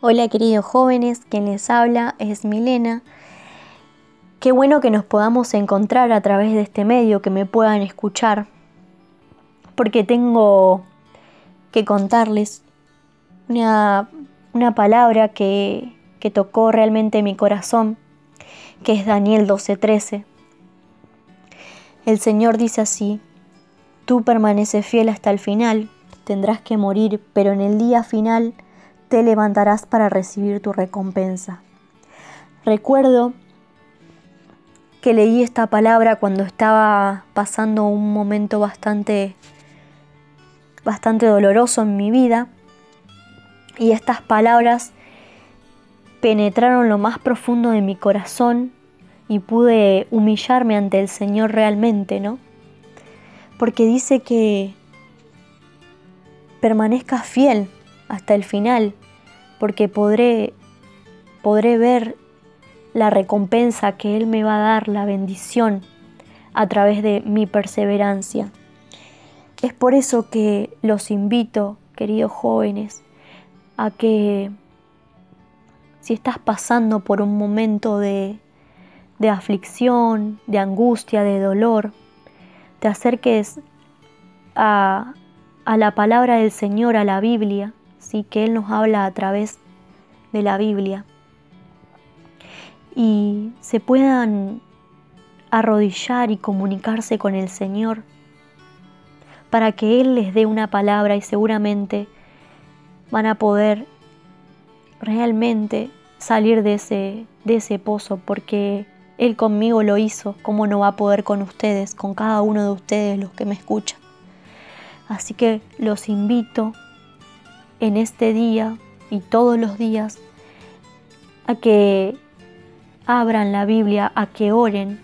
Hola queridos jóvenes, quien les habla es Milena. Qué bueno que nos podamos encontrar a través de este medio, que me puedan escuchar, porque tengo que contarles una, una palabra que, que tocó realmente mi corazón, que es Daniel 12:13. El Señor dice así, tú permaneces fiel hasta el final, tendrás que morir, pero en el día final te levantarás para recibir tu recompensa. Recuerdo que leí esta palabra cuando estaba pasando un momento bastante bastante doloroso en mi vida y estas palabras penetraron lo más profundo de mi corazón y pude humillarme ante el Señor realmente, ¿no? Porque dice que permanezca fiel hasta el final, porque podré, podré ver la recompensa que Él me va a dar, la bendición a través de mi perseverancia. Es por eso que los invito, queridos jóvenes, a que si estás pasando por un momento de, de aflicción, de angustia, de dolor, te acerques a, a la palabra del Señor, a la Biblia, ¿sí? que Él nos habla a través de la Biblia. Y se puedan arrodillar y comunicarse con el Señor para que Él les dé una palabra y seguramente van a poder realmente salir de ese, de ese pozo porque Él conmigo lo hizo, ¿cómo no va a poder con ustedes, con cada uno de ustedes los que me escuchan? Así que los invito en este día y todos los días a que abran la Biblia, a que oren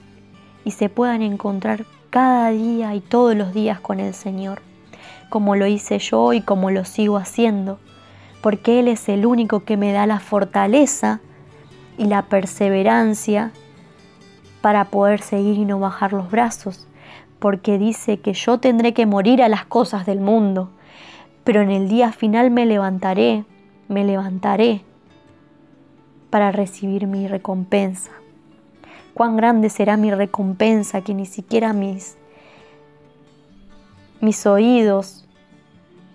y se puedan encontrar cada día y todos los días con el Señor, como lo hice yo y como lo sigo haciendo, porque Él es el único que me da la fortaleza y la perseverancia para poder seguir y no bajar los brazos, porque dice que yo tendré que morir a las cosas del mundo, pero en el día final me levantaré, me levantaré para recibir mi recompensa. Cuán grande será mi recompensa que ni siquiera mis, mis oídos,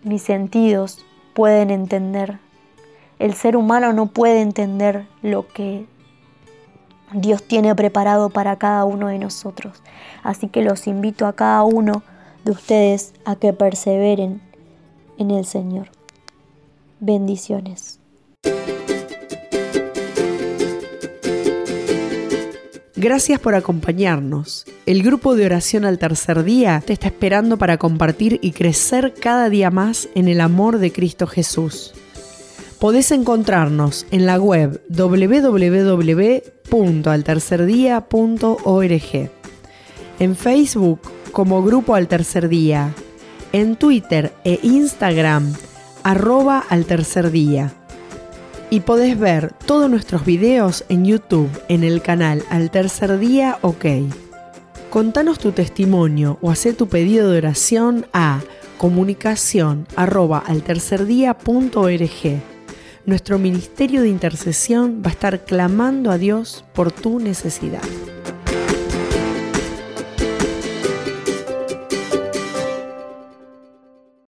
mis sentidos pueden entender. El ser humano no puede entender lo que Dios tiene preparado para cada uno de nosotros. Así que los invito a cada uno de ustedes a que perseveren en el Señor. Bendiciones. Gracias por acompañarnos. El grupo de oración al tercer día te está esperando para compartir y crecer cada día más en el amor de Cristo Jesús. Podés encontrarnos en la web www.altercerdia.org, en Facebook como Grupo al Tercer Día en Twitter e Instagram arroba al tercer día. Y podés ver todos nuestros videos en YouTube en el canal Al Tercer Día OK. Contanos tu testimonio o haz tu pedido de oración a comunicación arroba Nuestro ministerio de intercesión va a estar clamando a Dios por tu necesidad.